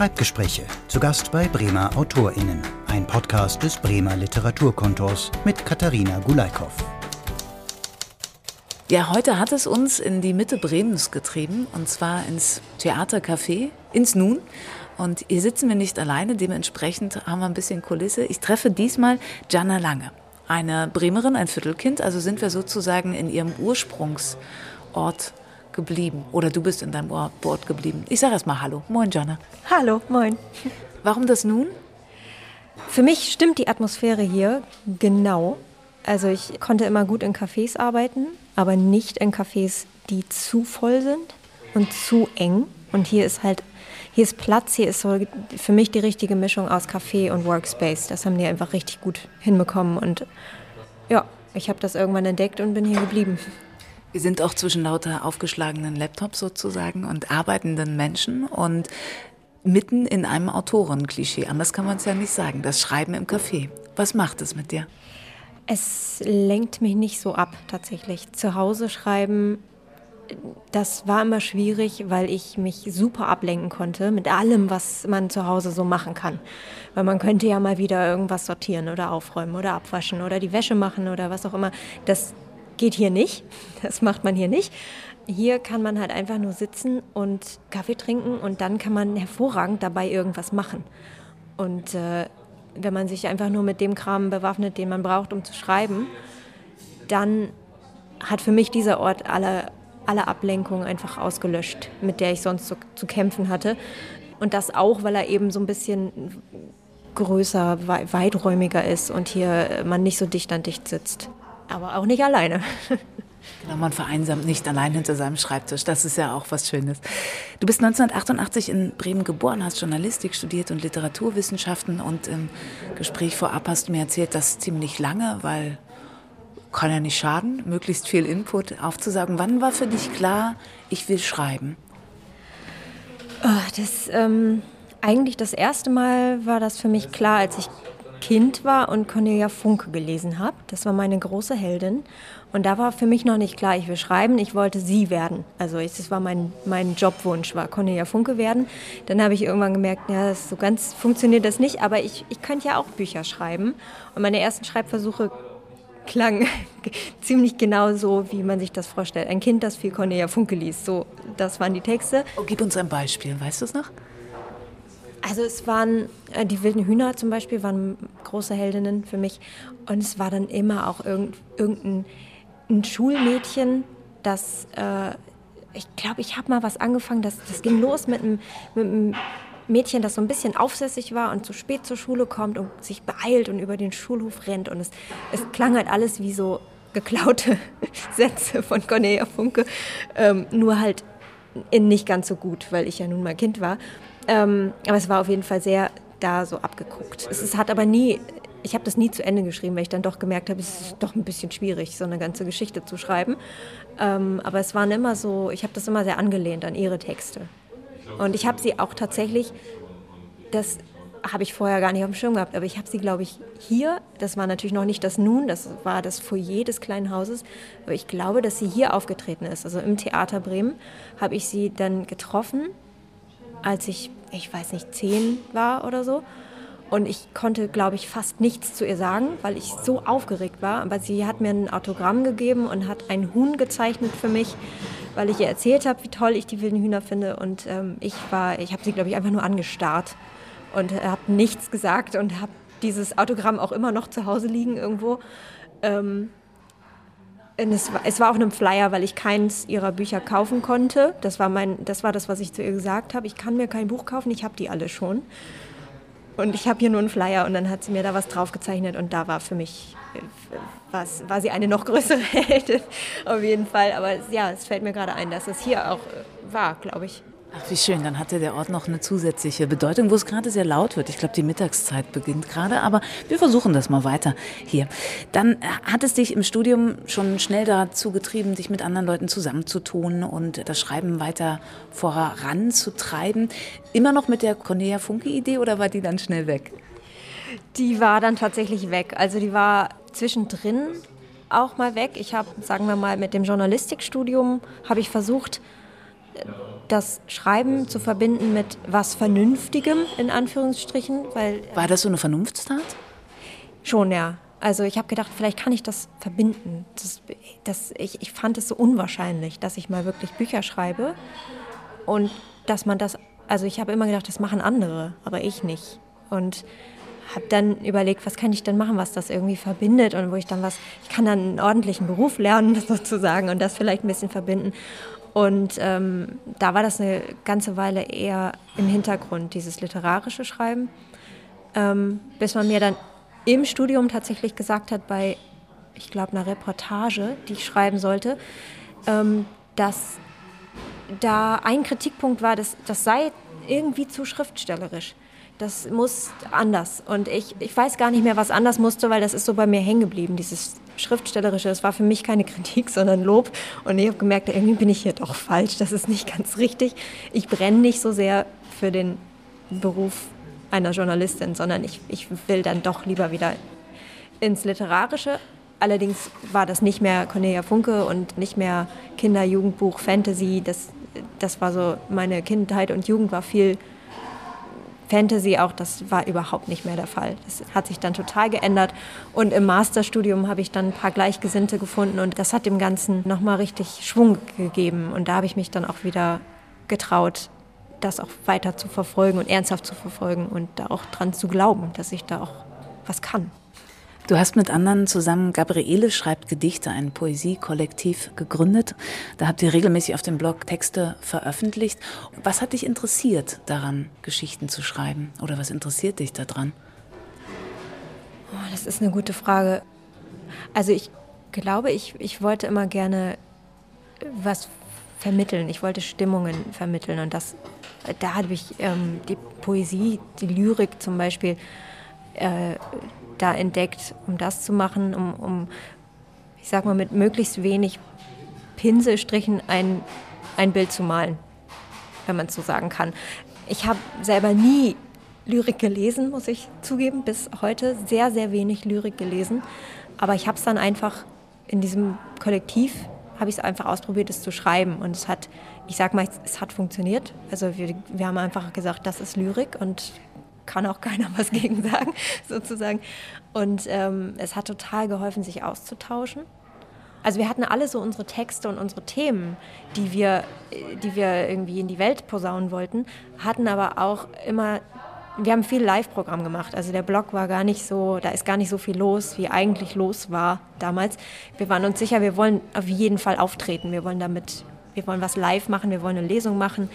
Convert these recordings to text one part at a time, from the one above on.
Schreibgespräche. Zu Gast bei Bremer AutorInnen. Ein Podcast des Bremer Literaturkontors mit Katharina Gulaikow. Ja, heute hat es uns in die Mitte Bremens getrieben und zwar ins Theatercafé, ins Nun. Und hier sitzen wir nicht alleine, dementsprechend haben wir ein bisschen Kulisse. Ich treffe diesmal Jana Lange, eine Bremerin, ein Viertelkind, also sind wir sozusagen in ihrem Ursprungsort geblieben. Oder du bist in deinem Ort geblieben. Ich sage erst mal Hallo. Moin, Jana. Hallo, moin. Warum das nun? Für mich stimmt die Atmosphäre hier genau. Also ich konnte immer gut in Cafés arbeiten, aber nicht in Cafés, die zu voll sind und zu eng. Und hier ist halt, hier ist Platz, hier ist so für mich die richtige Mischung aus Café und Workspace. Das haben die einfach richtig gut hinbekommen. Und ja, ich habe das irgendwann entdeckt und bin hier geblieben. Wir sind auch zwischen lauter aufgeschlagenen Laptops sozusagen und arbeitenden Menschen und mitten in einem Autorenklischee. Anders kann man es ja nicht sagen. Das Schreiben im Café. Was macht es mit dir? Es lenkt mich nicht so ab, tatsächlich. Zu Hause schreiben, das war immer schwierig, weil ich mich super ablenken konnte mit allem, was man zu Hause so machen kann. Weil man könnte ja mal wieder irgendwas sortieren oder aufräumen oder abwaschen oder die Wäsche machen oder was auch immer. Das geht hier nicht. Das macht man hier nicht. Hier kann man halt einfach nur sitzen und Kaffee trinken und dann kann man hervorragend dabei irgendwas machen. Und äh, wenn man sich einfach nur mit dem Kram bewaffnet, den man braucht, um zu schreiben, dann hat für mich dieser Ort alle, alle Ablenkungen einfach ausgelöscht, mit der ich sonst so, zu kämpfen hatte. Und das auch, weil er eben so ein bisschen größer, weiträumiger ist und hier man nicht so dicht an dicht sitzt aber auch nicht alleine. Genau, man vereinsamt nicht allein hinter seinem Schreibtisch. Das ist ja auch was Schönes. Du bist 1988 in Bremen geboren, hast Journalistik studiert und Literaturwissenschaften und im Gespräch vorab hast du mir erzählt, dass ziemlich lange, weil kann ja nicht schaden, möglichst viel Input aufzusagen. Wann war für dich klar, ich will schreiben? Oh, das ähm, eigentlich das erste Mal war das für mich klar, als ich Kind war und Cornelia Funke gelesen habe. Das war meine große Heldin. Und da war für mich noch nicht klar, ich will schreiben, ich wollte sie werden. Also das war mein, mein Jobwunsch, war Cornelia Funke werden. Dann habe ich irgendwann gemerkt, ja, so ganz funktioniert das nicht, aber ich, ich könnte ja auch Bücher schreiben. Und meine ersten Schreibversuche klangen ziemlich genau so, wie man sich das vorstellt. Ein Kind, das viel Cornelia Funke liest. So, das waren die Texte. Oh, gib uns ein Beispiel, weißt du es noch? Also es waren, äh, die wilden Hühner zum Beispiel waren große Heldinnen für mich. Und es war dann immer auch irgend, irgendein ein Schulmädchen, das, äh, ich glaube, ich habe mal was angefangen, das, das ging los mit einem, mit einem Mädchen, das so ein bisschen aufsässig war und zu spät zur Schule kommt und sich beeilt und über den Schulhof rennt. Und es, es klang halt alles wie so geklaute Sätze von Cornelia Funke, ähm, nur halt in nicht ganz so gut, weil ich ja nun mal Kind war. Ähm, aber es war auf jeden Fall sehr da so abgeguckt. Es, es hat aber nie, ich habe das nie zu Ende geschrieben, weil ich dann doch gemerkt habe, es ist doch ein bisschen schwierig, so eine ganze Geschichte zu schreiben. Ähm, aber es waren immer so, ich habe das immer sehr angelehnt an ihre Texte. Und ich habe sie auch tatsächlich, das habe ich vorher gar nicht auf dem Schirm gehabt, aber ich habe sie, glaube ich, hier, das war natürlich noch nicht das Nun, das war das Foyer des kleinen Hauses, aber ich glaube, dass sie hier aufgetreten ist. Also im Theater Bremen habe ich sie dann getroffen als ich, ich weiß nicht, zehn war oder so. Und ich konnte, glaube ich, fast nichts zu ihr sagen, weil ich so aufgeregt war. Aber sie hat mir ein Autogramm gegeben und hat ein Huhn gezeichnet für mich, weil ich ihr erzählt habe, wie toll ich die wilden Hühner finde. Und ähm, ich war, ich habe sie, glaube ich, einfach nur angestarrt und habe nichts gesagt und habe dieses Autogramm auch immer noch zu Hause liegen irgendwo. Ähm, es war, es war auf einem Flyer, weil ich keins ihrer Bücher kaufen konnte. Das war, mein, das war das, was ich zu ihr gesagt habe. Ich kann mir kein Buch kaufen, ich habe die alle schon. Und ich habe hier nur einen Flyer und dann hat sie mir da was draufgezeichnet und da war für mich, äh, was, war sie eine noch größere Heldin auf jeden Fall. Aber ja, es fällt mir gerade ein, dass es hier auch äh, war, glaube ich. Ach, wie schön. Dann hatte der Ort noch eine zusätzliche Bedeutung, wo es gerade sehr laut wird. Ich glaube, die Mittagszeit beginnt gerade, aber wir versuchen das mal weiter hier. Dann äh, hat es dich im Studium schon schnell dazu getrieben, dich mit anderen Leuten zusammenzutun und das Schreiben weiter voranzutreiben. Immer noch mit der Cornelia Funke-Idee oder war die dann schnell weg? Die war dann tatsächlich weg. Also die war zwischendrin auch mal weg. Ich habe, sagen wir mal, mit dem Journalistikstudium habe ich versucht, das Schreiben zu verbinden mit was Vernünftigem, in Anführungsstrichen. Weil, War das so eine Vernunftstat? Schon, ja. Also ich habe gedacht, vielleicht kann ich das verbinden. Das, das, ich, ich fand es so unwahrscheinlich, dass ich mal wirklich Bücher schreibe und dass man das, also ich habe immer gedacht, das machen andere, aber ich nicht. Und habe dann überlegt, was kann ich denn machen, was das irgendwie verbindet und wo ich dann was, ich kann dann einen ordentlichen Beruf lernen sozusagen und das vielleicht ein bisschen verbinden. Und ähm, da war das eine ganze Weile eher im Hintergrund, dieses literarische Schreiben, ähm, bis man mir dann im Studium tatsächlich gesagt hat, bei, ich glaube, einer Reportage, die ich schreiben sollte, ähm, dass da ein Kritikpunkt war, dass das sei irgendwie zu schriftstellerisch. Das muss anders. Und ich, ich weiß gar nicht mehr, was anders musste, weil das ist so bei mir hängen geblieben, dieses Schriftstellerische. Das war für mich keine Kritik, sondern Lob. Und ich habe gemerkt, irgendwie bin ich hier doch falsch. Das ist nicht ganz richtig. Ich brenne nicht so sehr für den Beruf einer Journalistin, sondern ich, ich will dann doch lieber wieder ins Literarische. Allerdings war das nicht mehr Cornelia Funke und nicht mehr Kinder, Jugendbuch, Fantasy. Das, das war so, meine Kindheit und Jugend war viel Fantasy auch, das war überhaupt nicht mehr der Fall. Das hat sich dann total geändert. Und im Masterstudium habe ich dann ein paar Gleichgesinnte gefunden und das hat dem Ganzen nochmal richtig Schwung gegeben. Und da habe ich mich dann auch wieder getraut, das auch weiter zu verfolgen und ernsthaft zu verfolgen und da auch dran zu glauben, dass ich da auch was kann. Du hast mit anderen zusammen Gabriele schreibt Gedichte, ein Poesiekollektiv gegründet. Da habt ihr regelmäßig auf dem Blog Texte veröffentlicht. Was hat dich interessiert daran, Geschichten zu schreiben? Oder was interessiert dich daran? Oh, das ist eine gute Frage. Also ich glaube, ich, ich wollte immer gerne was vermitteln. Ich wollte Stimmungen vermitteln und das da habe ich ähm, die Poesie, die Lyrik zum Beispiel äh, da entdeckt, um das zu machen, um, um, ich sag mal, mit möglichst wenig Pinselstrichen ein, ein Bild zu malen, wenn man es so sagen kann. Ich habe selber nie Lyrik gelesen, muss ich zugeben, bis heute sehr, sehr wenig Lyrik gelesen. Aber ich habe es dann einfach in diesem Kollektiv habe ich es einfach ausprobiert, es zu schreiben. Und es hat, ich sag mal, es hat funktioniert. Also wir, wir haben einfach gesagt, das ist Lyrik und kann auch keiner was gegen sagen, sozusagen. Und ähm, es hat total geholfen, sich auszutauschen. Also wir hatten alle so unsere Texte und unsere Themen, die wir, die wir irgendwie in die Welt posaunen wollten, hatten aber auch immer wir haben viel Live-Programm gemacht. Also der Blog war gar nicht so, da ist gar nicht so viel los, wie eigentlich los war damals. Wir waren uns sicher, wir wollen auf jeden Fall auftreten. Wir wollen damit, wir wollen was live machen, wir wollen eine Lesung machen.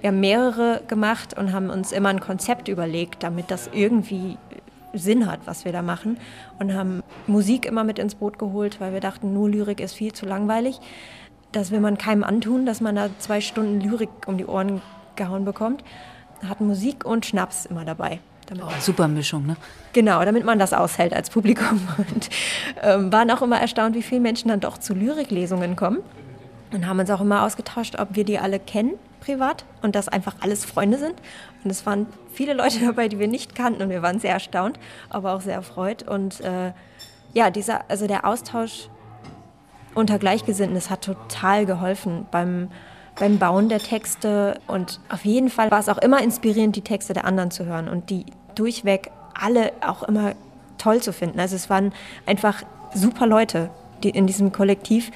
Wir haben mehrere gemacht und haben uns immer ein Konzept überlegt, damit das irgendwie Sinn hat, was wir da machen. Und haben Musik immer mit ins Boot geholt, weil wir dachten, nur Lyrik ist viel zu langweilig. Das will man keinem antun, dass man da zwei Stunden Lyrik um die Ohren gehauen bekommt hatten Musik und Schnaps immer dabei. Oh, super Mischung, ne? Genau, damit man das aushält als Publikum. Und ähm, waren auch immer erstaunt, wie viele Menschen dann doch zu Lyriklesungen kommen. Und haben uns auch immer ausgetauscht, ob wir die alle kennen privat und dass einfach alles Freunde sind. Und es waren viele Leute dabei, die wir nicht kannten und wir waren sehr erstaunt, aber auch sehr erfreut. Und äh, ja, dieser, also der Austausch unter Gleichgesinnten, das hat total geholfen beim beim Bauen der Texte. Und auf jeden Fall war es auch immer inspirierend, die Texte der anderen zu hören und die durchweg alle auch immer toll zu finden. Also es waren einfach super Leute die in diesem Kollektiv,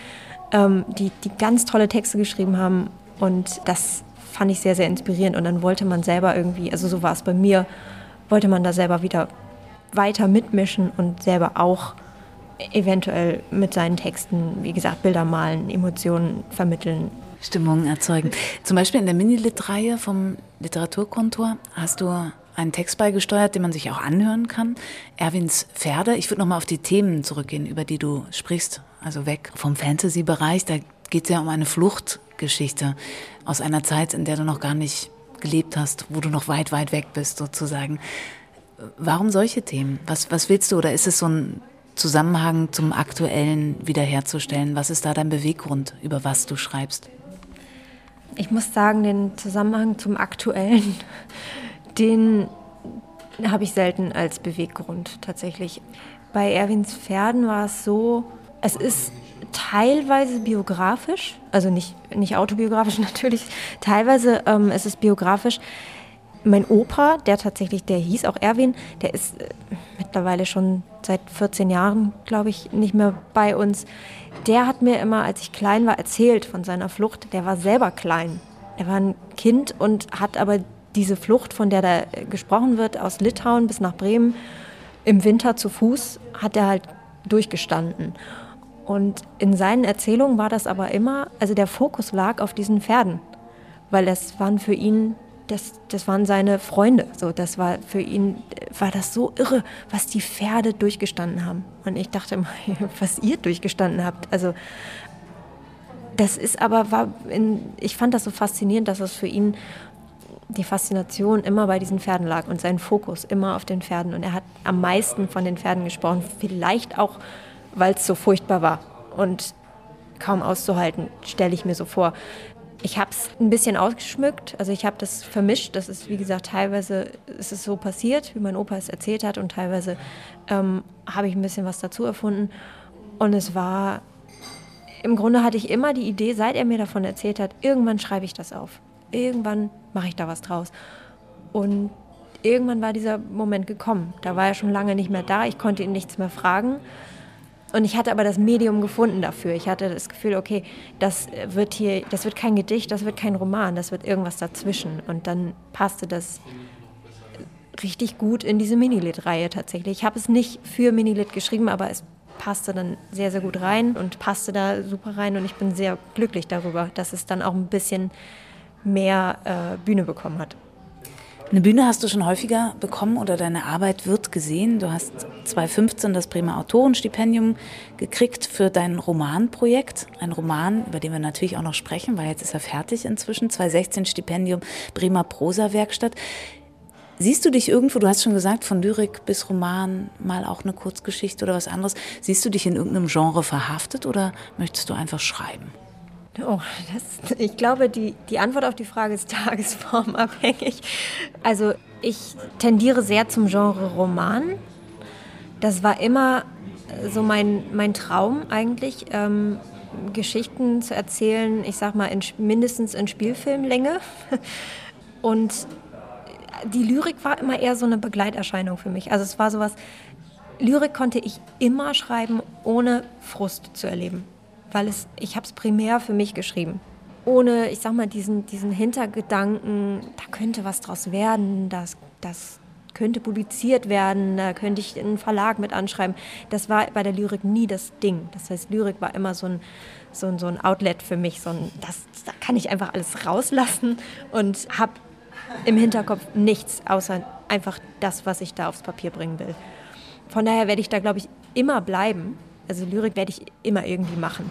ähm, die, die ganz tolle Texte geschrieben haben. Und das fand ich sehr, sehr inspirierend. Und dann wollte man selber irgendwie, also so war es bei mir, wollte man da selber wieder weiter mitmischen und selber auch eventuell mit seinen Texten, wie gesagt, Bilder malen, Emotionen vermitteln, Stimmungen erzeugen. Zum Beispiel in der Mini-Lit-Reihe vom Literaturkontor hast du einen Text beigesteuert, den man sich auch anhören kann. Erwins Pferde. Ich würde nochmal auf die Themen zurückgehen, über die du sprichst. Also weg vom Fantasy-Bereich. Da geht es ja um eine Fluchtgeschichte aus einer Zeit, in der du noch gar nicht gelebt hast, wo du noch weit, weit weg bist sozusagen. Warum solche Themen? Was, was willst du? Oder ist es so ein Zusammenhang zum Aktuellen wiederherzustellen? Was ist da dein Beweggrund, über was du schreibst? Ich muss sagen, den Zusammenhang zum Aktuellen, den habe ich selten als Beweggrund tatsächlich. Bei Erwins Pferden war es so, es ist teilweise biografisch, also nicht, nicht autobiografisch natürlich, teilweise ähm, ist es biografisch. Mein Opa, der tatsächlich, der hieß auch Erwin, der ist äh, mittlerweile schon seit 14 Jahren, glaube ich, nicht mehr bei uns. Der hat mir immer, als ich klein war, erzählt von seiner Flucht. Der war selber klein. Er war ein Kind und hat aber diese Flucht, von der da äh, gesprochen wird, aus Litauen bis nach Bremen, im Winter zu Fuß, hat er halt durchgestanden. Und in seinen Erzählungen war das aber immer, also der Fokus lag auf diesen Pferden, weil das waren für ihn, das, das waren seine Freunde. So, das war für ihn, war das so irre, was die Pferde durchgestanden haben. Und ich dachte immer, was ihr durchgestanden habt. Also das ist aber, war in, ich fand das so faszinierend, dass es für ihn die Faszination immer bei diesen Pferden lag und sein Fokus immer auf den Pferden. Und er hat am meisten von den Pferden gesprochen, vielleicht auch weil es so furchtbar war und kaum auszuhalten, stelle ich mir so vor. Ich habe es ein bisschen ausgeschmückt, also ich habe das vermischt. Das ist, wie gesagt, teilweise ist es so passiert, wie mein Opa es erzählt hat, und teilweise ähm, habe ich ein bisschen was dazu erfunden. Und es war, im Grunde hatte ich immer die Idee, seit er mir davon erzählt hat, irgendwann schreibe ich das auf. Irgendwann mache ich da was draus. Und irgendwann war dieser Moment gekommen. Da war er schon lange nicht mehr da. Ich konnte ihn nichts mehr fragen. Und ich hatte aber das Medium gefunden dafür. Ich hatte das Gefühl, okay, das wird hier, das wird kein Gedicht, das wird kein Roman, das wird irgendwas dazwischen. Und dann passte das richtig gut in diese Minilit-Reihe tatsächlich. Ich habe es nicht für Minilit geschrieben, aber es passte dann sehr, sehr gut rein und passte da super rein. Und ich bin sehr glücklich darüber, dass es dann auch ein bisschen mehr äh, Bühne bekommen hat. Eine Bühne hast du schon häufiger bekommen oder deine Arbeit wird gesehen. Du hast 2015 das Bremer Autorenstipendium gekriegt für dein Romanprojekt. Ein Roman, über den wir natürlich auch noch sprechen, weil jetzt ist er fertig inzwischen. 2016 Stipendium Bremer Prosa-Werkstatt. Siehst du dich irgendwo, du hast schon gesagt, von Lyrik bis Roman, mal auch eine Kurzgeschichte oder was anderes, siehst du dich in irgendeinem Genre verhaftet oder möchtest du einfach schreiben? Oh, das, ich glaube, die, die Antwort auf die Frage ist tagesformabhängig. Also ich tendiere sehr zum Genre Roman. Das war immer so mein, mein Traum eigentlich, ähm, Geschichten zu erzählen, ich sag mal in, mindestens in Spielfilmlänge. Und die Lyrik war immer eher so eine Begleiterscheinung für mich. Also es war sowas, Lyrik konnte ich immer schreiben, ohne Frust zu erleben weil es, ich habe es primär für mich geschrieben. Ohne, ich sag mal, diesen, diesen Hintergedanken, da könnte was draus werden, das, das könnte publiziert werden, da könnte ich einen Verlag mit anschreiben. Das war bei der Lyrik nie das Ding. Das heißt, Lyrik war immer so ein, so ein, so ein Outlet für mich, so ein, das, da kann ich einfach alles rauslassen und habe im Hinterkopf nichts, außer einfach das, was ich da aufs Papier bringen will. Von daher werde ich da, glaube ich, immer bleiben. Also Lyrik werde ich immer irgendwie machen.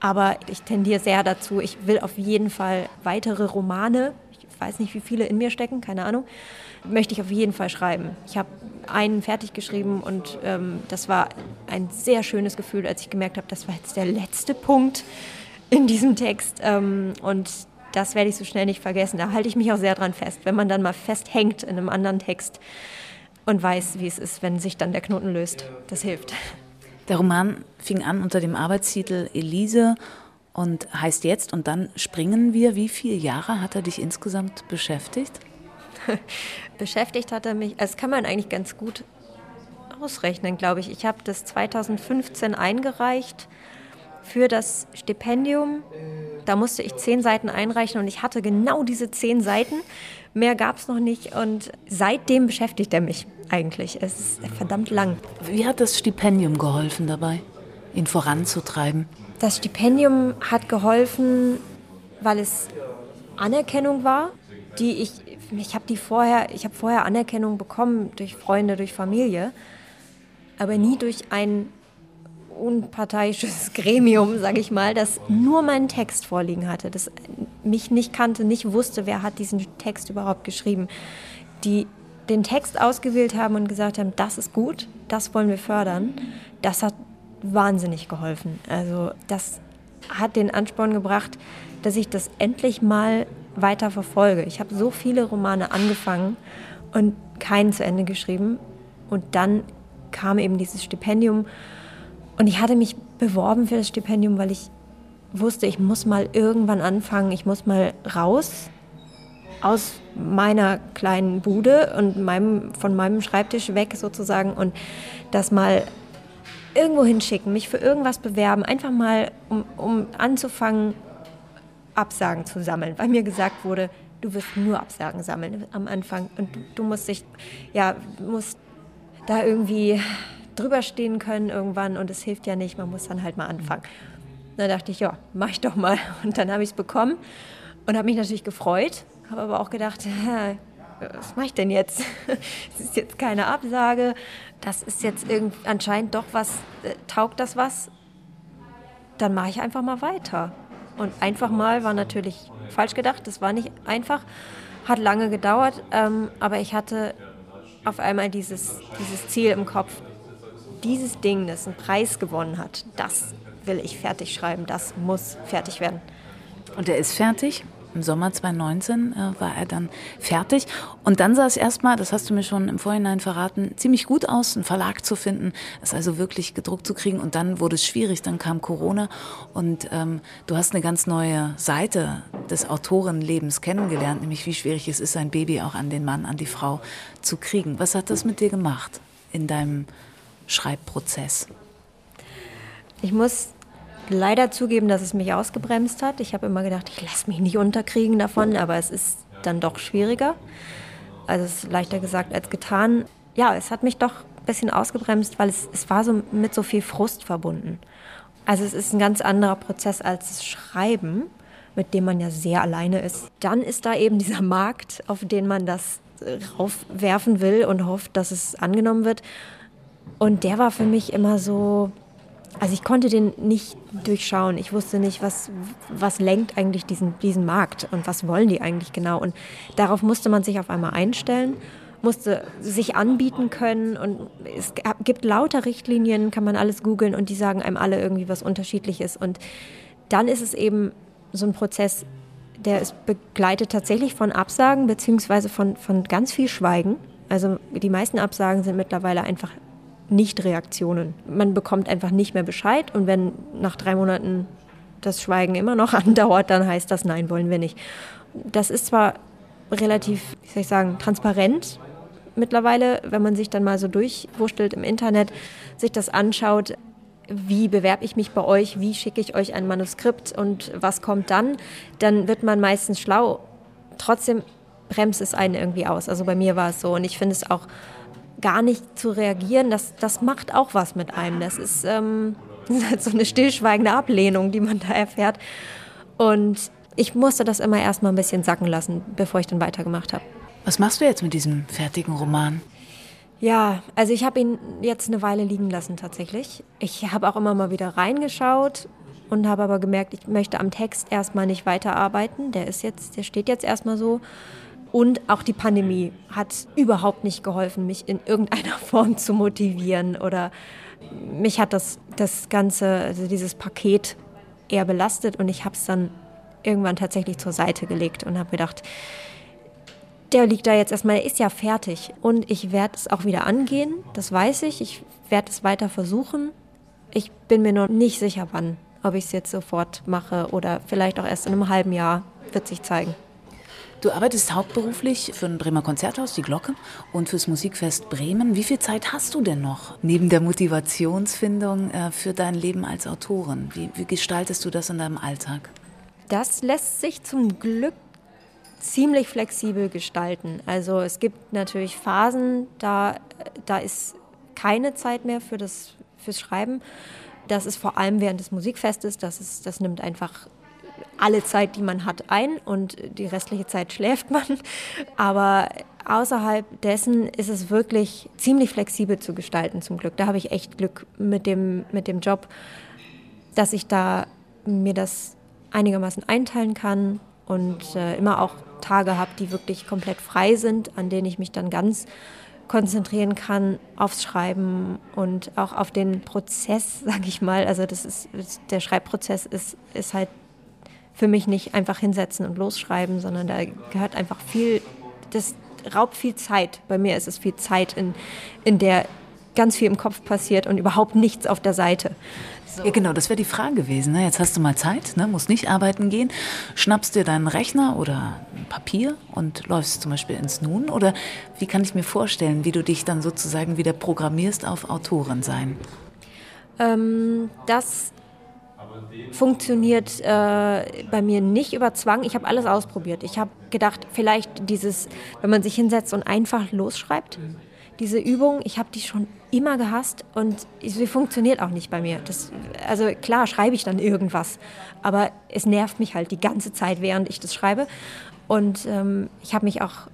Aber ich tendiere sehr dazu, ich will auf jeden Fall weitere Romane, ich weiß nicht, wie viele in mir stecken, keine Ahnung, möchte ich auf jeden Fall schreiben. Ich habe einen fertig geschrieben und ähm, das war ein sehr schönes Gefühl, als ich gemerkt habe, das war jetzt der letzte Punkt in diesem Text. Ähm, und das werde ich so schnell nicht vergessen. Da halte ich mich auch sehr dran fest, wenn man dann mal festhängt in einem anderen Text und weiß, wie es ist, wenn sich dann der Knoten löst. Das hilft. Der Roman fing an unter dem Arbeitstitel Elise und heißt jetzt und dann springen wir. Wie viele Jahre hat er dich insgesamt beschäftigt? beschäftigt hat er mich, das kann man eigentlich ganz gut ausrechnen, glaube ich. Ich habe das 2015 eingereicht für das Stipendium. Da musste ich zehn Seiten einreichen und ich hatte genau diese zehn Seiten. Mehr gab es noch nicht und seitdem beschäftigt er mich eigentlich. Es ist verdammt lang. Wie hat das Stipendium geholfen dabei, ihn voranzutreiben? Das Stipendium hat geholfen, weil es Anerkennung war, die ich ich habe die vorher, ich habe vorher Anerkennung bekommen durch Freunde, durch Familie, aber nie durch ein unparteiisches Gremium, sage ich mal, das nur meinen Text vorliegen hatte, das mich nicht kannte, nicht wusste, wer hat diesen Text überhaupt geschrieben, die den Text ausgewählt haben und gesagt haben, das ist gut, das wollen wir fördern, das hat wahnsinnig geholfen. Also das hat den Ansporn gebracht, dass ich das endlich mal weiter verfolge. Ich habe so viele Romane angefangen und keinen zu Ende geschrieben. Und dann kam eben dieses Stipendium Und ich hatte mich beworben für das Stipendium, weil ich wusste, ich muss mal irgendwann anfangen, ich muss mal raus aus meiner kleinen Bude und meinem, von meinem Schreibtisch weg sozusagen und das mal irgendwo hinschicken, mich für irgendwas bewerben, einfach mal, um, um anzufangen, Absagen zu sammeln, weil mir gesagt wurde, du wirst nur Absagen sammeln am Anfang und du, du musst dich, ja, musst da irgendwie drüber stehen können irgendwann und es hilft ja nicht, man muss dann halt mal anfangen. Da dachte ich, ja, mach ich doch mal. Und dann habe ich es bekommen und habe mich natürlich gefreut, habe aber auch gedacht, was mache ich denn jetzt? Es ist jetzt keine Absage, das ist jetzt irgend, anscheinend doch was, äh, taugt das was? Dann mache ich einfach mal weiter. Und einfach mal war natürlich falsch gedacht, das war nicht einfach, hat lange gedauert, ähm, aber ich hatte auf einmal dieses, dieses Ziel im Kopf, dieses Ding, das einen Preis gewonnen hat, das will ich fertig schreiben, das muss fertig werden. Und er ist fertig? Im Sommer 2019 äh, war er dann fertig. Und dann sah es erstmal, das hast du mir schon im Vorhinein verraten, ziemlich gut aus, einen Verlag zu finden, es also wirklich gedruckt zu kriegen. Und dann wurde es schwierig, dann kam Corona und ähm, du hast eine ganz neue Seite des Autorenlebens kennengelernt, nämlich wie schwierig es ist, ein Baby auch an den Mann, an die Frau zu kriegen. Was hat das mit dir gemacht in deinem Schreibprozess? Ich muss leider zugeben, dass es mich ausgebremst hat. Ich habe immer gedacht, ich lasse mich nicht unterkriegen davon, aber es ist dann doch schwieriger. Also es ist leichter gesagt als getan. Ja, es hat mich doch ein bisschen ausgebremst, weil es, es war so mit so viel Frust verbunden. Also es ist ein ganz anderer Prozess als das Schreiben, mit dem man ja sehr alleine ist. Dann ist da eben dieser Markt, auf den man das raufwerfen will und hofft, dass es angenommen wird. Und der war für mich immer so, also ich konnte den nicht durchschauen. Ich wusste nicht, was, was lenkt eigentlich diesen, diesen Markt und was wollen die eigentlich genau. Und darauf musste man sich auf einmal einstellen, musste sich anbieten können. Und es gibt lauter Richtlinien, kann man alles googeln und die sagen einem alle irgendwie was Unterschiedliches. Und dann ist es eben so ein Prozess, der ist begleitet tatsächlich von Absagen beziehungsweise von, von ganz viel Schweigen. Also die meisten Absagen sind mittlerweile einfach nicht-Reaktionen. Man bekommt einfach nicht mehr Bescheid und wenn nach drei Monaten das Schweigen immer noch andauert, dann heißt das Nein, wollen wir nicht. Das ist zwar relativ, wie soll ich sagen, transparent mittlerweile, wenn man sich dann mal so durchwurschtelt im Internet, sich das anschaut, wie bewerbe ich mich bei euch, wie schicke ich euch ein Manuskript und was kommt dann, dann wird man meistens schlau. Trotzdem bremst es einen irgendwie aus. Also bei mir war es so und ich finde es auch gar nicht zu reagieren, das, das macht auch was mit einem. Das ist, ähm, das ist halt so eine stillschweigende Ablehnung, die man da erfährt. Und ich musste das immer erstmal ein bisschen sacken lassen, bevor ich dann weitergemacht habe. Was machst du jetzt mit diesem fertigen Roman? Ja, also ich habe ihn jetzt eine Weile liegen lassen tatsächlich. Ich habe auch immer mal wieder reingeschaut und habe aber gemerkt, ich möchte am Text erstmal nicht weiterarbeiten. Der ist jetzt, der steht jetzt erstmal so. Und auch die Pandemie hat überhaupt nicht geholfen, mich in irgendeiner Form zu motivieren oder mich hat das, das ganze, also dieses Paket eher belastet und ich habe es dann irgendwann tatsächlich zur Seite gelegt und habe gedacht, der liegt da jetzt erstmal, der ist ja fertig und ich werde es auch wieder angehen, das weiß ich, ich werde es weiter versuchen. Ich bin mir noch nicht sicher, wann, ob ich es jetzt sofort mache oder vielleicht auch erst in einem halben Jahr, wird sich zeigen. Du arbeitest hauptberuflich für ein Bremer Konzerthaus, die Glocke, und fürs Musikfest Bremen. Wie viel Zeit hast du denn noch neben der Motivationsfindung äh, für dein Leben als Autorin? Wie, wie gestaltest du das in deinem Alltag? Das lässt sich zum Glück ziemlich flexibel gestalten. Also es gibt natürlich Phasen, da, da ist keine Zeit mehr für das fürs Schreiben. Das ist vor allem während des Musikfestes, das, ist, das nimmt einfach alle Zeit, die man hat, ein und die restliche Zeit schläft man. Aber außerhalb dessen ist es wirklich ziemlich flexibel zu gestalten, zum Glück. Da habe ich echt Glück mit dem, mit dem Job, dass ich da mir das einigermaßen einteilen kann und äh, immer auch Tage habe, die wirklich komplett frei sind, an denen ich mich dann ganz konzentrieren kann aufs Schreiben und auch auf den Prozess, sage ich mal. Also das ist der Schreibprozess ist, ist halt für mich nicht einfach hinsetzen und losschreiben, sondern da gehört einfach viel, das raubt viel Zeit. Bei mir ist es viel Zeit, in, in der ganz viel im Kopf passiert und überhaupt nichts auf der Seite. So. Ja, genau, das wäre die Frage gewesen. Ne? Jetzt hast du mal Zeit, ne? musst nicht arbeiten gehen, schnappst dir deinen Rechner oder ein Papier und läufst zum Beispiel ins Nun? Oder wie kann ich mir vorstellen, wie du dich dann sozusagen wieder programmierst auf Autorin sein? Ähm, das funktioniert äh, bei mir nicht über Zwang. Ich habe alles ausprobiert. Ich habe gedacht, vielleicht dieses, wenn man sich hinsetzt und einfach losschreibt, diese Übung, ich habe die schon immer gehasst und sie funktioniert auch nicht bei mir. Das, also klar schreibe ich dann irgendwas, aber es nervt mich halt die ganze Zeit, während ich das schreibe. Und ähm, ich habe mich auch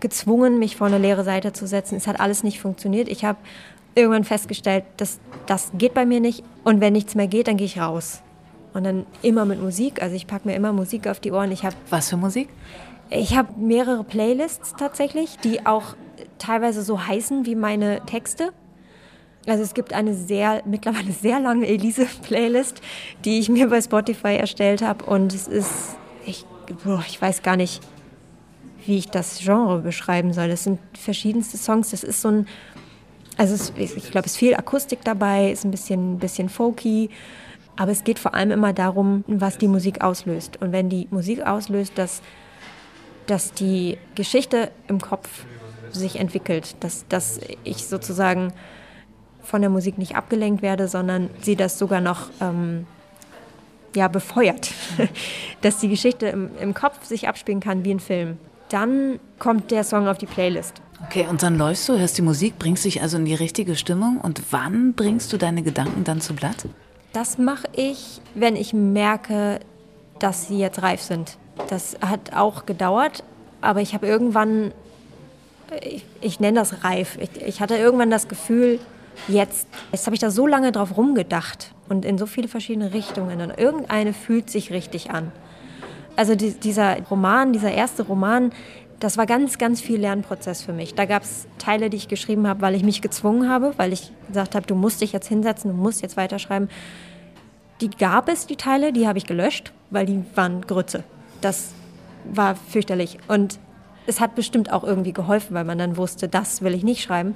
gezwungen, mich vor eine leere Seite zu setzen. Es hat alles nicht funktioniert. Ich habe irgendwann festgestellt, dass das geht bei mir nicht. Und wenn nichts mehr geht, dann gehe ich raus. Und dann immer mit Musik. Also ich packe mir immer Musik auf die Ohren. Ich habe Was für Musik? Ich habe mehrere Playlists tatsächlich, die auch teilweise so heißen wie meine Texte. Also es gibt eine sehr, mittlerweile sehr lange Elise-Playlist, die ich mir bei Spotify erstellt habe. Und es ist, ich, boah, ich weiß gar nicht, wie ich das Genre beschreiben soll. Es sind verschiedenste Songs. Das ist so ein, also es, ich glaube, es ist viel Akustik dabei, ist ein bisschen, bisschen folky. Aber es geht vor allem immer darum, was die Musik auslöst. Und wenn die Musik auslöst, dass, dass die Geschichte im Kopf sich entwickelt, dass, dass ich sozusagen von der Musik nicht abgelenkt werde, sondern sie das sogar noch ähm, ja, befeuert, dass die Geschichte im, im Kopf sich abspielen kann wie ein Film. Dann kommt der Song auf die Playlist. Okay, und dann läufst du, hörst die Musik, bringst dich also in die richtige Stimmung. Und wann bringst du deine Gedanken dann zu Blatt? Das mache ich, wenn ich merke, dass sie jetzt reif sind. Das hat auch gedauert, aber ich habe irgendwann, ich, ich nenne das reif, ich, ich, hatte irgendwann das Gefühl, jetzt, jetzt habe ich da so lange drauf rumgedacht und in so viele verschiedene Richtungen und irgendeine fühlt sich richtig an. Also die, dieser Roman, dieser erste Roman, das war ganz, ganz viel Lernprozess für mich. Da gab es Teile, die ich geschrieben habe, weil ich mich gezwungen habe, weil ich gesagt habe, du musst dich jetzt hinsetzen, du musst jetzt weiterschreiben. Die gab es, die Teile, die habe ich gelöscht, weil die waren Grütze. Das war fürchterlich. Und es hat bestimmt auch irgendwie geholfen, weil man dann wusste, das will ich nicht schreiben.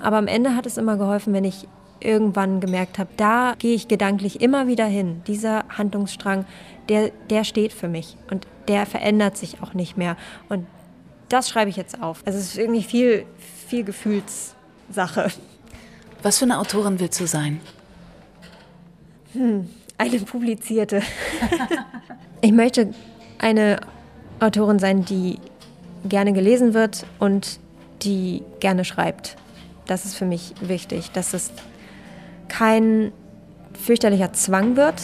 Aber am Ende hat es immer geholfen, wenn ich irgendwann gemerkt habe, da gehe ich gedanklich immer wieder hin. Dieser Handlungsstrang, der, der steht für mich und der verändert sich auch nicht mehr. Und das schreibe ich jetzt auf. Also es ist irgendwie viel, viel Gefühlssache. Was für eine Autorin willst du sein? Hm, eine publizierte. ich möchte eine Autorin sein, die gerne gelesen wird und die gerne schreibt. Das ist für mich wichtig, dass es kein fürchterlicher Zwang wird.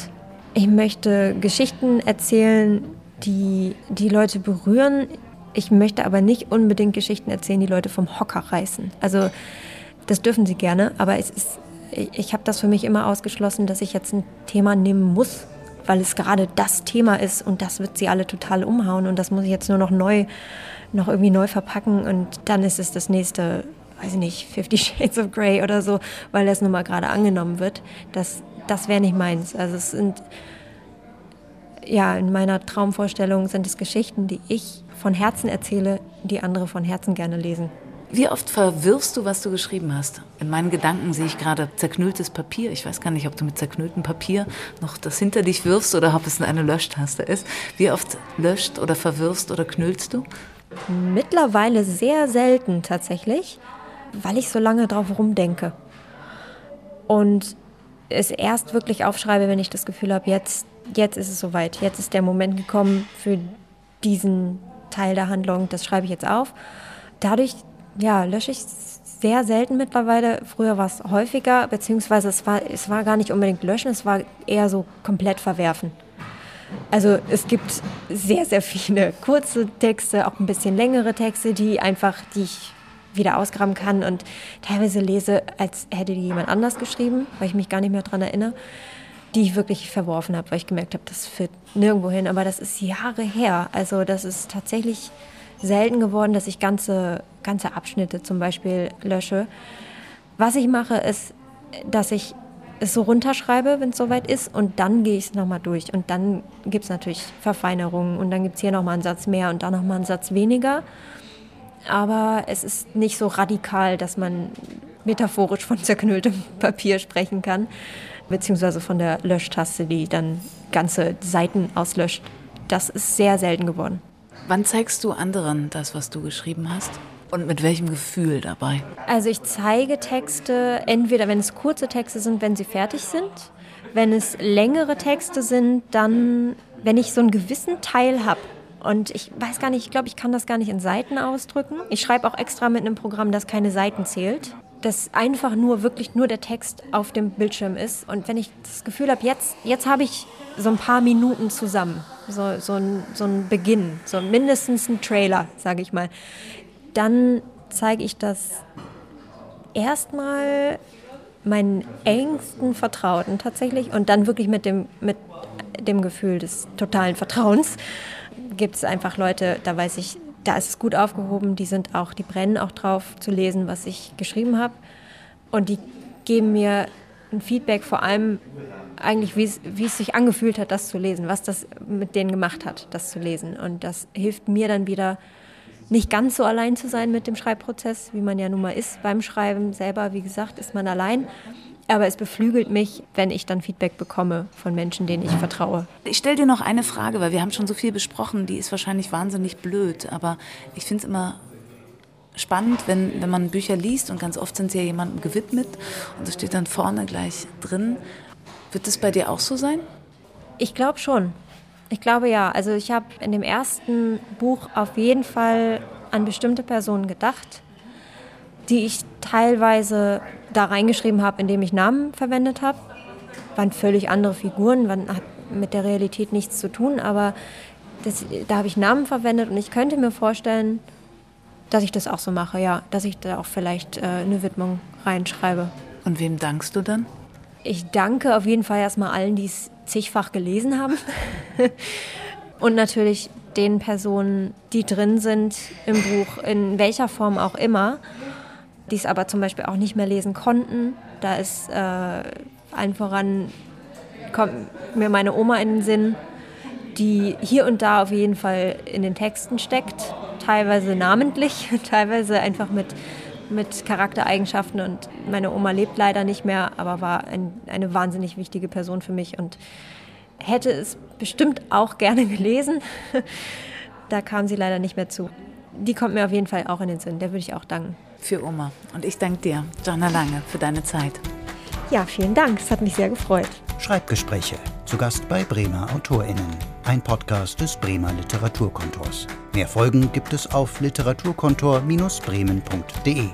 Ich möchte Geschichten erzählen, die die Leute berühren. Ich möchte aber nicht unbedingt Geschichten erzählen, die Leute vom Hocker reißen. Also das dürfen sie gerne, aber es ist, ich habe das für mich immer ausgeschlossen, dass ich jetzt ein Thema nehmen muss, weil es gerade das Thema ist und das wird sie alle total umhauen und das muss ich jetzt nur noch neu, noch irgendwie neu verpacken und dann ist es das nächste, weiß ich nicht, Fifty Shades of Grey oder so, weil das nun mal gerade angenommen wird. Das, das wäre nicht meins. Also es sind ja, in meiner Traumvorstellung sind es Geschichten, die ich von Herzen erzähle, die andere von Herzen gerne lesen. Wie oft verwirfst du, was du geschrieben hast? In meinen Gedanken sehe ich gerade zerknülltes Papier. Ich weiß gar nicht, ob du mit zerknülltem Papier noch das hinter dich wirfst oder ob es eine Löschtaste ist. Wie oft löscht oder verwirfst oder knüllst du? Mittlerweile sehr selten tatsächlich, weil ich so lange drauf rumdenke. Und es erst wirklich aufschreibe, wenn ich das Gefühl habe, jetzt jetzt ist es soweit, jetzt ist der Moment gekommen für diesen Teil der Handlung, das schreibe ich jetzt auf. Dadurch ja, lösche ich sehr selten mittlerweile. Früher war es häufiger, beziehungsweise es war, es war gar nicht unbedingt löschen, es war eher so komplett verwerfen. Also es gibt sehr, sehr viele kurze Texte, auch ein bisschen längere Texte, die einfach, die ich wieder ausgraben kann und teilweise lese, als hätte die jemand anders geschrieben, weil ich mich gar nicht mehr daran erinnere die ich wirklich verworfen habe, weil ich gemerkt habe, das führt nirgendwo hin. Aber das ist Jahre her. Also das ist tatsächlich selten geworden, dass ich ganze, ganze Abschnitte zum Beispiel lösche. Was ich mache, ist, dass ich es so runterschreibe, wenn es soweit ist, und dann gehe ich es nochmal durch. Und dann gibt es natürlich Verfeinerungen und dann gibt es hier nochmal einen Satz mehr und da nochmal einen Satz weniger. Aber es ist nicht so radikal, dass man metaphorisch von zerknülltem Papier sprechen kann, beziehungsweise von der Löschtaste, die dann ganze Seiten auslöscht. Das ist sehr selten geworden. Wann zeigst du anderen das, was du geschrieben hast? Und mit welchem Gefühl dabei? Also ich zeige Texte entweder, wenn es kurze Texte sind, wenn sie fertig sind. Wenn es längere Texte sind, dann, wenn ich so einen gewissen Teil habe. Und ich weiß gar nicht, ich glaube, ich kann das gar nicht in Seiten ausdrücken. Ich schreibe auch extra mit einem Programm, das keine Seiten zählt. Das einfach nur, wirklich nur der Text auf dem Bildschirm ist. Und wenn ich das Gefühl habe, jetzt, jetzt habe ich so ein paar Minuten zusammen, so, so, ein, so ein Beginn, so mindestens ein Trailer, sage ich mal, dann zeige ich das erstmal meinen engsten Vertrauten tatsächlich und dann wirklich mit dem, mit dem Gefühl des totalen Vertrauens gibt es einfach Leute, da weiß ich, da ist es gut aufgehoben, die sind auch, die brennen auch drauf zu lesen, was ich geschrieben habe und die geben mir ein Feedback vor allem eigentlich, wie es, sich angefühlt hat, das zu lesen, was das mit denen gemacht hat, das zu lesen und das hilft mir dann wieder nicht ganz so allein zu sein mit dem Schreibprozess, wie man ja nun mal ist beim Schreiben selber. Wie gesagt, ist man allein. Aber es beflügelt mich, wenn ich dann Feedback bekomme von Menschen, denen ich vertraue. Ich stelle dir noch eine Frage, weil wir haben schon so viel besprochen, die ist wahrscheinlich wahnsinnig blöd, aber ich finde es immer spannend, wenn, wenn man Bücher liest und ganz oft sind sie ja jemandem gewidmet und das steht dann vorne gleich drin. Wird es bei dir auch so sein? Ich glaube schon. Ich glaube ja. Also ich habe in dem ersten Buch auf jeden Fall an bestimmte Personen gedacht, die ich teilweise da reingeschrieben habe, indem ich Namen verwendet habe. Waren völlig andere Figuren, waren, hat mit der Realität nichts zu tun, aber das, da habe ich Namen verwendet und ich könnte mir vorstellen, dass ich das auch so mache, ja, dass ich da auch vielleicht äh, eine Widmung reinschreibe. Und wem dankst du dann? Ich danke auf jeden Fall erstmal allen, die es zigfach gelesen haben. Und natürlich den Personen, die drin sind im Buch, in welcher Form auch immer, die es aber zum Beispiel auch nicht mehr lesen konnten. Da ist äh, allen voran, kommt mir meine Oma in den Sinn, die hier und da auf jeden Fall in den Texten steckt, teilweise namentlich, teilweise einfach mit, mit Charaktereigenschaften. Und meine Oma lebt leider nicht mehr, aber war ein, eine wahnsinnig wichtige Person für mich und hätte es bestimmt auch gerne gelesen. da kam sie leider nicht mehr zu. Die kommt mir auf jeden Fall auch in den Sinn. Der würde ich auch danken. Für Oma. Und ich danke dir, Jana Lange, für deine Zeit. Ja, vielen Dank. Es hat mich sehr gefreut. Schreibgespräche. Zu Gast bei Bremer AutorInnen. Ein Podcast des Bremer Literaturkontors. Mehr Folgen gibt es auf literaturkontor-bremen.de.